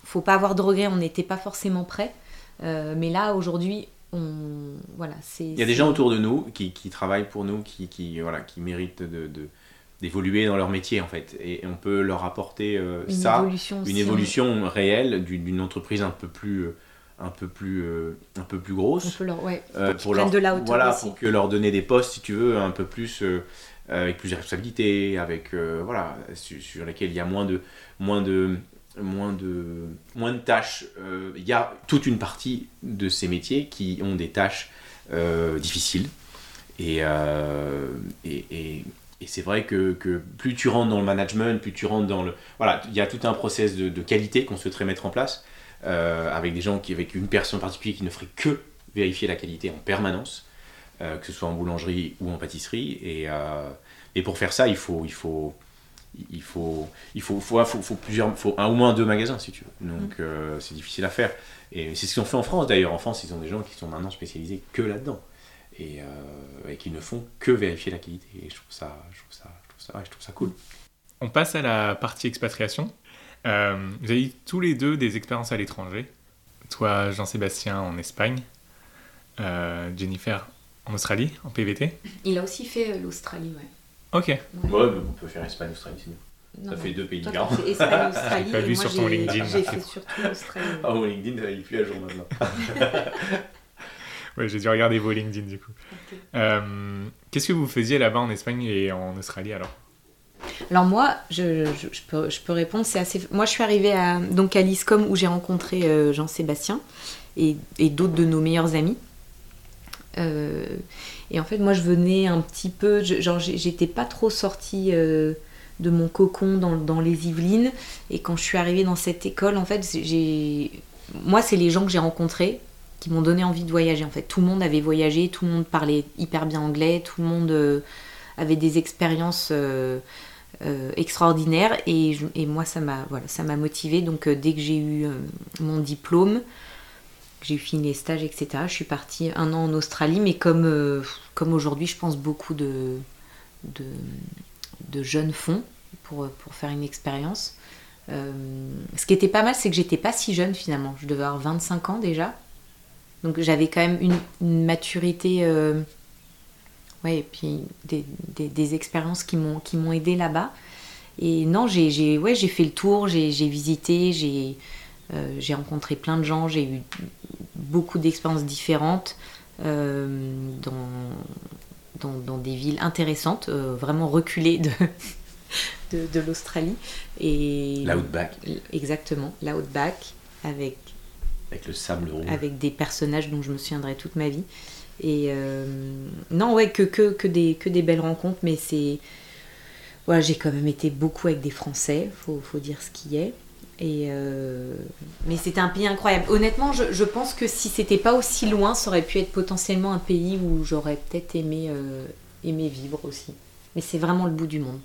faut pas avoir de regrets, on n'était pas forcément prêts. Euh, mais là, aujourd'hui, on, voilà, c'est. Il y a des gens autour de nous qui, qui travaillent pour nous, qui, qui, voilà, qui méritent de, de, d'évoluer dans leur métier en fait. Et on peut leur apporter euh, Une ça, évolution une aussi, évolution réelle d'une entreprise un peu plus, euh, un peu plus, euh, un peu plus grosse. Leur, ouais, Euh, pour prennent de la hauteur voilà, aussi. pour que leur donner des postes, si tu veux, un peu plus euh, avec plus de responsabilités, avec voilà, sur, sur lesquels il y a moins de moins de moins de moins de tâches. Euh, Il y a toute une partie de ces métiers qui ont des tâches euh, difficiles et, euh, et, et- c'est vrai que, que plus tu rentres dans le management, plus tu rentres dans le voilà, il y a tout un process de, qualité qu'on souhaiterait mettre en place avec des gens qui avec une personne en particulier qui ne ferait que vérifier la qualité en permanence, que ce soit en boulangerie ou en pâtisserie. Et, et pour faire ça, il faut, il faut, il faut, il faut, faut, faut, faut plusieurs, faut un ou moins deux magasins si tu veux. Donc euh, c'est difficile à faire. Et c'est ce qu'ils ont fait en France d'ailleurs. En France, ils ont des gens qui sont maintenant spécialisés que là-dedans et, euh, et qui ne font que vérifier la qualité. Et je trouve ça, je trouve ça, je trouve ça, ouais, je trouve ça cool. On passe à la partie expatriation. Euh, vous avez eu tous les deux des expériences à l'étranger. Toi, Jean-Sébastien, en Espagne. Euh, Jennifer, en Australie, en PVT. Il a aussi fait l'Australie, ouais. Ok. Ouais, mais on peut faire Espagne, Australie, sinon. Non, Ça fait deux pays différents. [laughs] t'as fait Espagne, Australie. J'ai pas vu sur ton LinkedIn, J'ai fait surtout l'Australie. Ah, mon LinkedIn, il est plus à jour maintenant. [laughs] Ouais, j'ai dû regarder vos LinkedIn du coup. Euh, Qu'est-ce que vous faisiez là-bas en Espagne et en Australie alors? Alors moi, je, je- je peux, je peux répondre. C'est assez. Moi, je suis arrivée à donc à l'ISCOM où j'ai rencontré euh, Jean-Sébastien et, et d'autres de nos meilleurs amis. Euh, et en fait, moi, je venais un petit peu. genre, j'étais pas trop sortie euh, de mon cocon dans, les Yvelines. Et quand je suis arrivée dans cette école, en fait. Moi, c'est les gens que j'ai rencontrés qui m'ont donné envie de voyager. En fait, tout le monde avait voyagé, tout le monde parlait hyper bien anglais, tout le monde euh, avait des expériences. euh, euh, extraordinaire et, moi ça m'a voilà, ça m'a motivée donc euh, dès que j'ai eu mon diplôme j'ai fini les stages etc je suis partie un an en Australie mais comme euh, comme aujourd'hui je pense beaucoup de, de jeunes font pour, pour faire une expérience. Euh, ce qui était pas mal c'est que j'étais pas si jeune finalement. Je devais avoir 25 ans déjà. Donc j'avais quand même une, maturité euh, Ouais, et puis des, des, expériences qui m'ont qui aidé là-bas. Et non, j'ai ouais, j'ai fait le tour, j'ai visité, j'ai euh, j'ai rencontré plein de gens, j'ai eu beaucoup d'expériences différentes euh, dans, dans, dans des villes intéressantes, euh, vraiment reculées de, [laughs] de, de l'Australie. Et L'outback, Exactement, l'outback, avec avec le sable rouge. avec des personnages dont je me souviendrai toute ma vie. Et non, ouais, que, que, que, des, que des belles rencontres, mais c'est. Voilà, j'ai quand même été beaucoup avec des Français, faut, faut dire ce qui est. Et euh, Mais c'était un pays incroyable. Honnêtement, je, je pense que si c'était pas aussi loin, ça aurait pu être potentiellement un pays où j'aurais peut-être aimé, euh, aimé vivre aussi. Mais c'est vraiment le bout du monde.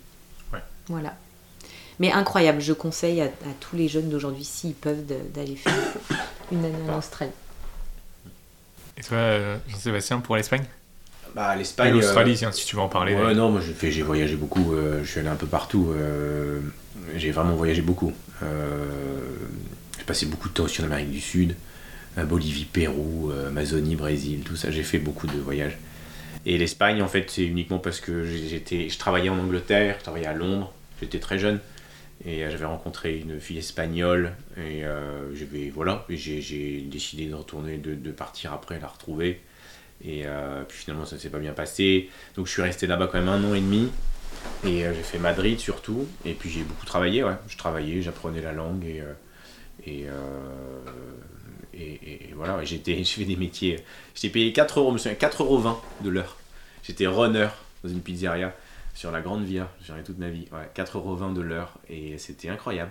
Ouais. Voilà. Mais incroyable, je conseille à, à tous les jeunes d'aujourd'hui, s'ils peuvent, d'aller faire une année en Australie. Et toi, euh, Jean-Sébastien, pour l'Espagne? Bah, Et l'Espagne. l'Australie, euh, si tu veux en parler. Ouais, non, moi j'ai voyagé beaucoup, euh, je suis allé un peu partout, euh, j'ai vraiment voyagé beaucoup. Euh, j'ai passé beaucoup de temps aussi en Amérique du Sud, euh, Bolivie, Pérou, euh, Amazonie, Brésil, tout ça, j'ai fait beaucoup de voyages. Et l'Espagne, en fait, c'est uniquement parce que j'étais, je travaillais en Angleterre, je travaillais à Londres, j'étais très jeune, et j'avais rencontré une fille espagnole, et j'avais- voilà, j'ai, décidé de retourner, de, partir après, la retrouver. Et puis finalement, ça ne s'est pas bien passé. Donc je suis resté là-bas quand même un an et demi. Et euh, j'ai fait Madrid surtout. Et puis j'ai beaucoup travaillé, ouais. Je travaillais, j'apprenais la langue et. euh, et, euh, et, et- et voilà, [laughs] j'ai fait des métiers. J'étais payé 4 euros, je me souviens, 4 euros 20 de l'heure. J'étais runner dans une pizzeria sur la Grande Via. J'en ai toute ma vie. Ouais, 4 euros 20 de l'heure. Et c'était incroyable.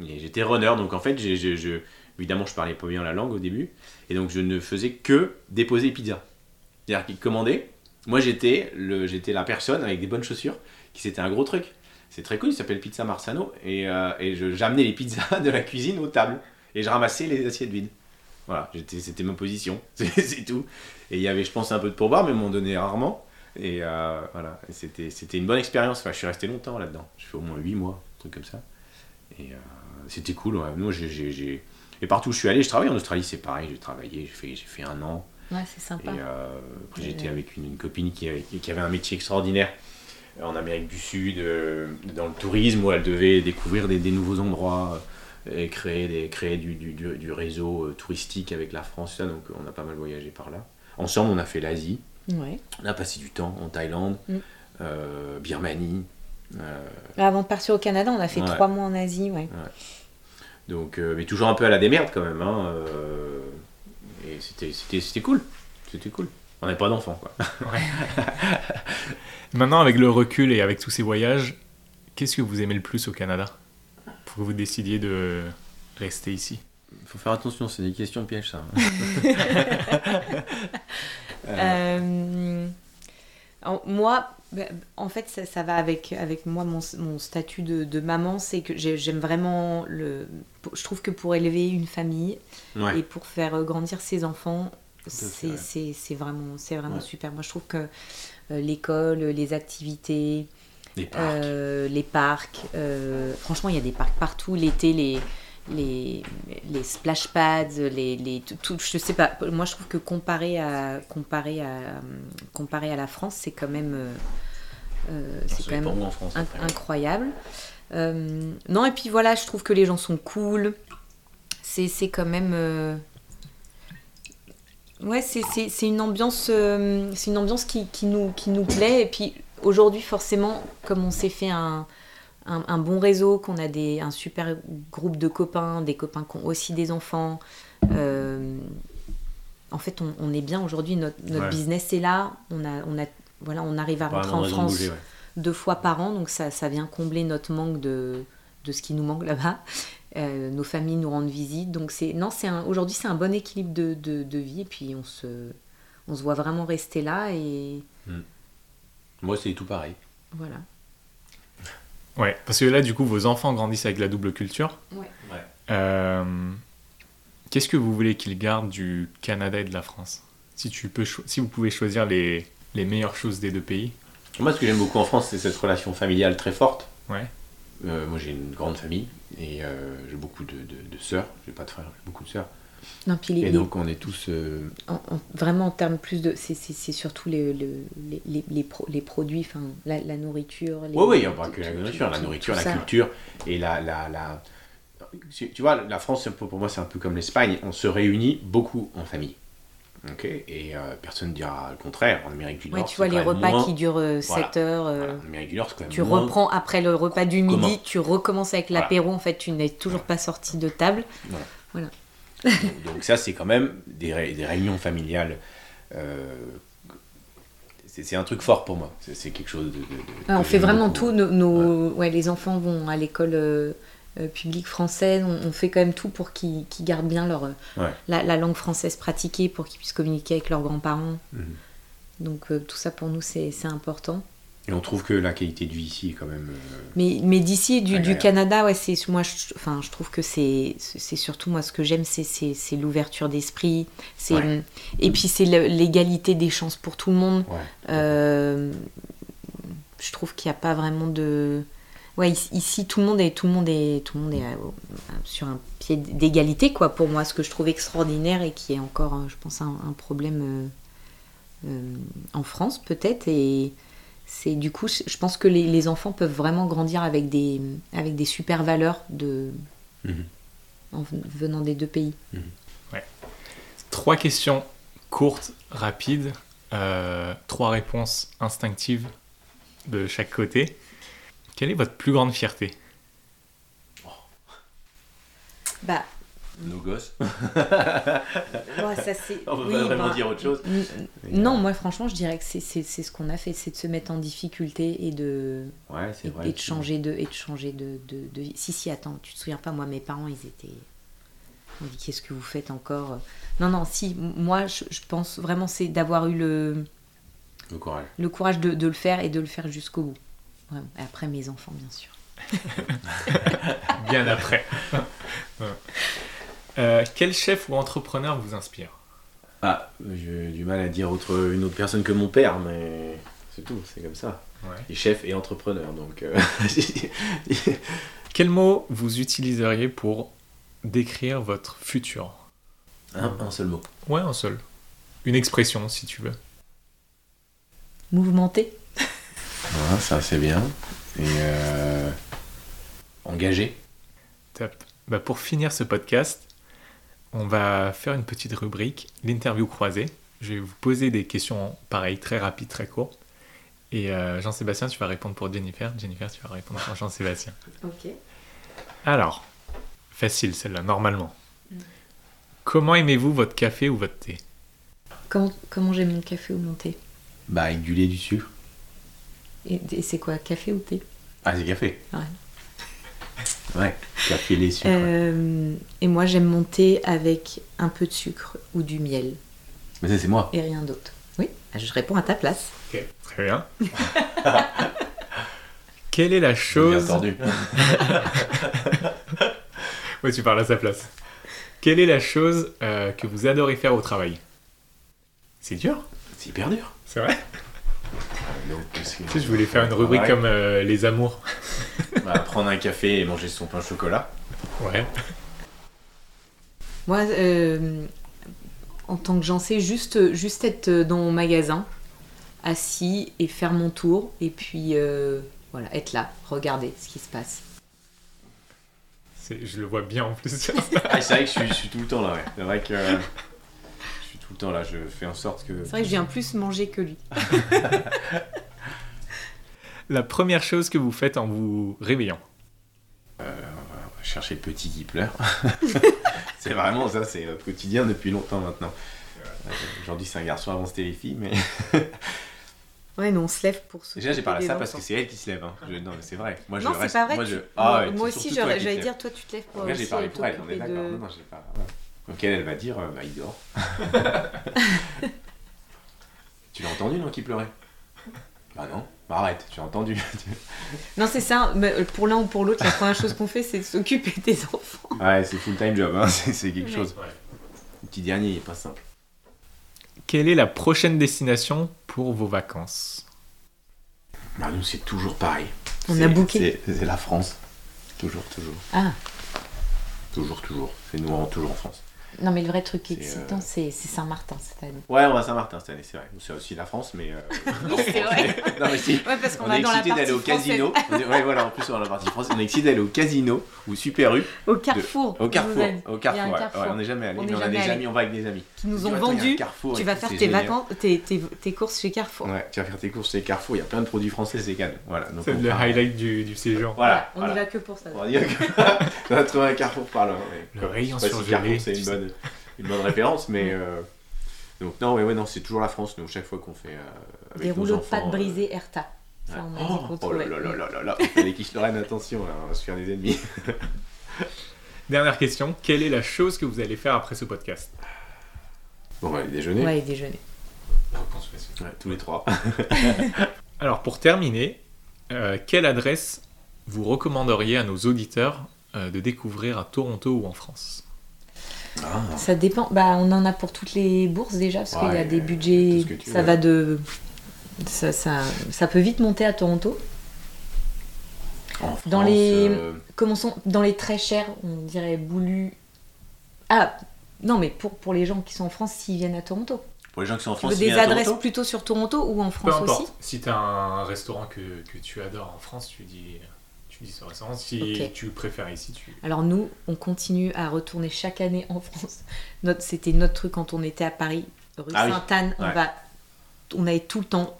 J'étais runner, donc en fait, j'ai- je- évidemment, je parlais pas bien la langue au début. Et donc je ne faisais que déposer pizza. C'est-à-dire qu'il commandait. Moi, j'étais la personne avec des bonnes chaussures, qui c'était un gros truc. C'est très cool, il s'appelle Pizza Marsano. Et, euh, et je, j'amenais les pizzas [laughs] de la cuisine aux tables. Et je ramassais les assiettes vides. Voilà, j'étais, c'était ma position. [laughs] C'est, tout. Et il y avait, je pense, un peu de pourboire, mais ils m'en donnait rarement. Et euh, voilà, et c'était, c'était une bonne expérience. Enfin, je suis resté longtemps là-dedans. Je fais au moins 8 mois, un truc comme ça. Et euh, c'était cool. Ouais. Moi, j'ai, Et partout où je suis allé, je travaille en Australie, c'est pareil. J'ai travaillé, j'ai fait, j'ai fait un an. Ouais, c'est Et sympa. euh, après, Et, j'étais avec une, une copine qui avait, qui avait un métier extraordinaire. En Amérique du Sud, euh, dans le tourisme, où elle devait découvrir des, des nouveaux endroits euh, et créer, des, créer du, du, réseau euh, touristique avec la France. ça, donc on a pas mal voyagé par là. Ensemble, on a fait l'Asie. Ouais. On a passé du temps en Thaïlande, Mm. euh, Birmanie. euh, Avant de partir au Canada, on a fait Ouais. trois mois en Asie, ouais. donc, euh, mais toujours un peu à la démerde quand même. Hein, euh, et c'était cool. C'était cool. On n'avait pas d'enfants, quoi. [laughs] Maintenant, avec le recul et avec tous ces voyages, qu'est-ce que vous aimez le plus au Canada pour que vous décidiez de rester ici? Il faut faire attention, c'est des questions pièges, ça. [laughs] Euh, moi, bah, en fait, ça, ça va avec, avec moi, mon, mon statut de, de maman, c'est que j'ai- j'aime vraiment le. Je trouve que pour élever une famille Ouais. et pour faire grandir ses enfants, c'est ouais. vraiment, c'est vraiment Ouais. super. Moi, je trouve que euh, l'école, les activités, Les parcs. euh, les parcs. euh, franchement, il y a des parcs partout. L'été, les, les, les splash pads, les, les, tout, je sais pas. Moi, je trouve que comparé à, comparé à, comparé à la France, c'est quand même, euh, c'est quand même où en France. inc- après. incroyable. Non, et puis voilà, je trouve que les gens sont cool. C'est c'est quand même. Ouais, c'est- une ambiance, euh, c'est une ambiance qui, qui nous, qui nous plaît. Et puis aujourd'hui, forcément, comme on s'est fait un, un, un bon réseau, qu'on a des, un super groupe de copains, des copains qui ont aussi des enfants, euh, en fait, on, on est bien aujourd'hui. Notre, notre Ouais. business est là. On, a, on, a, voilà, on arrive à rentrer en France bouger, ouais. deux fois par an, donc ça, ça vient combler notre manque de, de ce qui nous manque là-bas. Euh, nos familles nous rendent visite, donc c'est non, c'est aujourd'hui c'est un bon équilibre de, de, de vie et puis on se, on se voit vraiment rester là et Moi, c'est tout pareil. voilà. Ouais, parce que là, du coup, vos enfants grandissent avec la double culture. Ouais. Ouais. Euh, Qu'est-ce que vous voulez qu'ils gardent du Canada et de la France? Si, tu peux si vous pouvez choisir les, les meilleures choses des deux pays. Moi, ce que j'aime beaucoup en France, c'est cette relation familiale très forte. Ouais. Euh, moi, j'ai une grande famille et euh, j'ai beaucoup de, de, de sœurs. J'ai pas de frères, j'ai beaucoup de sœurs. Non, puis les, Et donc, on est tous. euh, en- en- vraiment en termes plus de, c'est, c'est, c'est surtout les, le- les, les, les, pro- les produits, enfin la, la nourriture. Oui, oui, il n'y a pas que la tout- nourriture, la nourriture, la culture et la, la, la... Tu vois, la France, pour moi, c'est un peu comme l'Espagne. On se réunit beaucoup en famille. Ok et euh, personne ne dira le contraire. En Amérique du Ouais, Nord, tu vois les repas moins- qui durent euh, 7 Voilà. heures. euh, Voilà, en Amérique du Nord, quand même Tu moins- reprends après le repas du Comment midi, tu recommences avec Voilà. l'apéro. En fait, tu n'es toujours pas sorti de table. Donc, donc ça, c'est quand même des, ré- des réunions familiales. euh, c'est un truc fort pour moi. C'est quelque chose de. de- de- Ouais, on fait vraiment tout. Nos, nos- ouais, les enfants vont à l'école euh, publique française. On, on fait quand même tout pour qu'ils gardent bien leur, euh, Ouais. la, la langue française pratiquée, pour qu'ils puissent communiquer avec leurs grands-parents. Mhm. Donc euh, tout ça pour nous, c'est important. Et on trouve que la qualité de vie ici est quand même. euh, Mais, mais d'ici, du. Canada, ouais, c'est moi, je, enfin, je trouve que c'est surtout moi ce que j'aime, c'est l'ouverture d'esprit, c'est Ouais. et puis c'est l'égalité des chances pour tout le monde. ouais. Je trouve qu'il n'y a pas vraiment de ouais ici, tout le monde est tout le monde est tout le monde est euh, sur un pied d'égalité quoi pour moi ce que je trouve extraordinaire et qui est encore euh, je pense un, un problème euh, euh, en France peut-être et c'est du coup je pense que les, les enfants peuvent vraiment grandir avec des avec des super valeurs de Mhm. en venant des deux pays Trois questions courtes, rapides, euh, trois réponses instinctives de chaque côté. Quelle est votre plus grande fierté? Bah Nos gosses. [laughs] ouais, ça c'est On peut oui, pas vraiment bah, dire autre chose. Non, moi franchement, je dirais que c'est c'est- c'est ce qu'on a fait, c'est de se mettre en difficulté et de, Ouais, c'est et, vrai. et de changer de et de changer de, de, de vie. Si si, attends, tu te souviens pas, moi mes parents, ils étaient on dit qu'est-ce que vous faites encore? Non non, si moi je, je pense vraiment c'est d'avoir eu le, Le courage. le courage de, de le faire et de le faire jusqu'au bout. Vraiment. Et après mes enfants bien sûr. [laughs] Bien après. Euh, quel chef ou entrepreneur vous inspire? Ah, j'ai du mal à dire autre, une autre personne que mon père, mais c'est tout, c'est comme ça. Ouais. Chef et entrepreneur, donc. euh, [laughs] Quel mot vous utiliseriez pour décrire votre futur? Un, un seul mot. Ouais, un seul. Une expression, si tu veux. Mouvementé? Voilà, ça c'est bien. Et euh, engagé. Top. Bah, pour finir ce podcast, on va faire une petite rubrique, l'interview croisée. Je vais vous poser des questions pareilles, très rapides, très courtes. Et euh, Jean-Sébastien, tu vas répondre pour Jennifer. Jennifer, tu vas répondre pour Jean-Sébastien. Ok. Alors, facile celle-là, normalement. Comment aimez-vous votre café ou votre thé? Comment, comment j'aime mon café ou mon thé? Bah, avec du lait et du sucre. Et, et c'est quoi, café ou thé? Ah, c'est café. Ouais. [laughs] Ouais, café, lait, sucre. Euh, Et moi, j'aime mon thé avec un peu de sucre ou du miel Mais ça, c'est moi. et rien d'autre. Oui, je réponds à ta place. Ok, très bien. [laughs] Quelle est la Bien chose... entendu. [laughs] Oui, tu parles à sa place. Quelle est la chose euh, que vous adorez faire au travail? C'est dur, C'est hyper dur. c'est vrai? Tu sais, je voulais faire une rubrique Ouais. comme euh, les amours. [laughs] Bah, prendre un café et manger son pain au chocolat. Ouais. Moi, euh, en tant que j'en sais, juste, juste être dans mon magasin, assis et faire mon tour, et puis euh, voilà, être là, regarder ce qui se passe. Je le vois bien en plus. [laughs] Ah, c'est vrai que je suis, je suis tout le temps là, ouais. C'est vrai que euh, tout le temps là. Je fais en sorte que. C'est vrai que je viens plus manger que lui. [laughs] la première chose que vous faites en vous réveillant chercher le petit qui pleure. [laughs] c'est vraiment ça, c'est notre quotidien depuis longtemps maintenant. Euh, Aujourd'hui, c'est un garçon avant c'était les filles, mais [laughs] Ouais, nous on se lève pour se. déjà j'ai parlé à ça parce que c'est elle qui se lève. hein. Je- Non, mais c'est vrai. Moi, je Non, reste- pas vrai. Moi, tu- je... moi, Ah ouais, moi aussi, j'allais dire, toi tu te lèves pour là, j'ai parlé pour elle, on est d'accord. de- Non, non, j'ai pas. ouais. Donc elle, elle va dire, euh, bah il dort. [laughs] tu l'as entendu, non, qui pleurait? Bah non, bah arrête, tu as entendu. [laughs] Non, c'est ça. mais euh, pour l'un ou pour l'autre, la première chose qu'on fait, c'est de s'occuper des enfants. ouais, c'est full time job, hein. [laughs] c'est c'est quelque Ouais. chose. Le petit dernier, il est pas simple. Quelle est la prochaine destination pour vos vacances? Bah nous, c'est toujours pareil. On C'est- a booké. C'est c'est la France. Toujours, toujours. Ah, Toujours, toujours. C'est nous, on- toujours en France. Non, mais le vrai truc excitant, euh, c'est Saint-Martin cette année. Ouais, on va à Saint-Martin cette année, c'est vrai. C'est aussi la France, mais. euh, Oui, c'est vrai. non, mais si. Ouais, parce qu'on On va est dans la excité partie d'aller au casino. Ouais, voilà, en plus, on est dans la partie française. On est excité d'aller au casino ou Super U. Au Carrefour. Au Carrefour. Au y Carrefour, un ouais. Carrefour Ouais, on n'est jamais allé. On mais n'est on a jamais des allé. amis, on va avec des amis. qui nous Tu ont y vendu. Carrefour Tu vas faire tes génial. vacances, tes, tes, tes courses chez Carrefour. Ouais, tu vas faire tes courses chez Carrefour, il y a plein de produits français, c'est cadeau. Voilà. donc C'est on le highlight du, séjour. Voilà. on y va que pour ça. [laughs] On va dire que on a trouvé un Carrefour par là. Le rayon surgelé, c'est une sais. Bonne, une bonne référence, mais. euh, Donc, non, ouais, ouais, non, c'est toujours la France, nous, chaque fois qu'on fait. euh, avec Des nos rouleaux de pâtes euh, brisées Erta. Ça, ouais. on Oh, oh là là là là là là, il fallait qu'ils se Lorraine, attention, là, on va se faire des ennemis. [laughs] Dernière question. Quelle est la chose que vous allez faire après ce podcast? Bon, on va aller déjeuner. Ouais, et déjeuner. Ouais, tous les trois. [laughs] Alors pour terminer, euh, quelle adresse vous recommanderiez à nos auditeurs euh, de découvrir à Toronto ou en France? Ah, Ça dépend. Bah, on en a pour toutes les bourses déjà, parce qu'il y a des budgets. ce que tu Ça veux. va de. Ça, ça, ça peut vite monter à Toronto. en Dans France, les- euh, Commençons dans les très chers, on dirait Boulu. Ah, non, mais pour, pour les gens qui sont en France, s'ils viennent à Toronto. pour les gens qui sont en Tu France, veux ils des adresses Toronto plutôt sur Toronto ou en Peu France importe. aussi? Si tu as un restaurant que, que tu adores en France, tu dis, Si tu préfères ici, tu... Alors nous, on continue à retourner chaque année en France. Notre, c'était notre truc quand on était à Paris, rue Ah oui. Sainte-Anne. On va, on allait tout le temps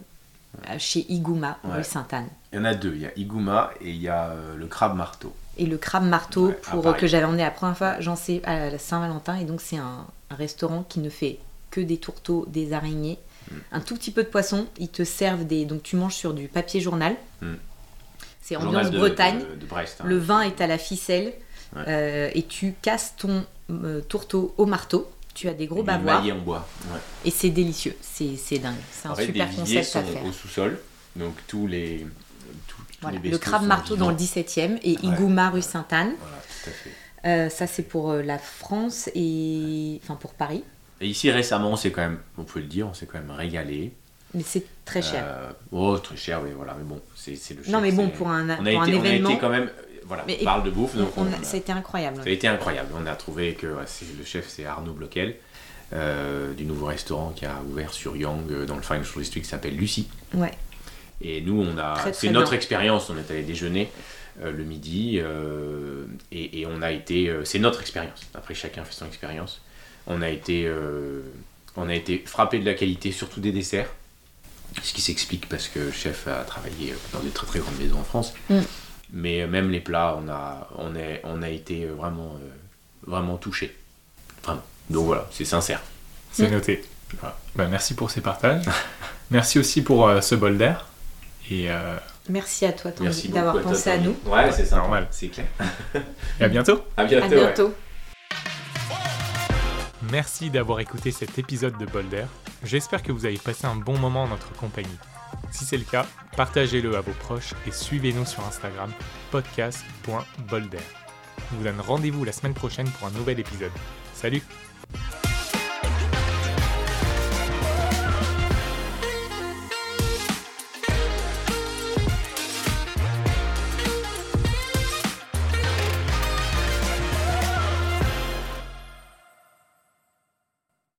euh, chez Igouma, Ouais. rue Sainte-Anne. Il y en a deux, il y a Igouma et il y a euh, le crabe marteau. Et le crabe marteau Ouais, pour Paris. que j'avais emmené la première fois, j'en sais à la Saint-Valentin. Et donc c'est un, un restaurant qui ne fait que des tourteaux, des araignées, Mm. un tout petit peu de poisson. Ils te servent des, donc tu manges sur du papier journal. Mm. C'est ambiance de- Bretagne. De, de Brest. hein. Le vin est à la ficelle Ouais. euh, et tu casses ton euh, tourteau au marteau. Tu as des gros bavoirs en bois. Ouais. et c'est délicieux. C'est c'est dingue. C'est un fait, super concept sont à faire. au sous-sol, donc tous les, tous, tous Voilà. les Le crabe marteau dans le vivants. 17e et Igouma rue Sainte-Anne. Voilà, tout à fait. Euh, ça c'est pour la France et enfin pour Paris. Et ici récemment, on s'est quand même, on peut le dire, on s'est quand même régalé. Mais c'est très cher. Euh, oh, très cher, oui, voilà, mais bon, c'est le chef. non mais bon pour un, on a, pour été, un on a été quand même, voilà, Mais- on parle de bouffe, donc on- on, on a- a- c'était incroyable. ça a été incroyable. On a trouvé que ouais, le chef, c'est Arnaud Bloquel, euh, du nouveau restaurant qui a ouvert sur Yonge, euh, dans le Financial District, qui s'appelle Lucie. Ouais. Et nous, on a, c'est notre bien. expérience. On est allé déjeuner euh, le midi et, et on a été, c'est notre expérience. Après, chacun fait son expérience. On a été, on a été frappé de la qualité, surtout des desserts. Ce qui s'explique parce que le chef a travaillé dans des très très grandes maisons en France. Mm. Mais même les plats, on a, on est, on a été vraiment, euh, vraiment touchés. Vraiment. Donc voilà, c'est sincère. C'est Mm. noté. Voilà. Bah, merci pour ces partages. [laughs] merci aussi pour euh, ce bol d'air. Et, euh, Merci à toi d'avoir à toi, pensé à nous. Ouais, c'est ça. Normal. C'est clair. et à bientôt. [laughs] À bientôt. À ouais. bientôt. Merci d'avoir écouté cet épisode de Bol d'air. J'espère que vous avez passé un bon moment en notre compagnie. Si c'est le cas, partagez-le à vos proches et suivez-nous sur Instagram podcast.boldair. Je vous donne rendez-vous la semaine prochaine pour un nouvel épisode. Salut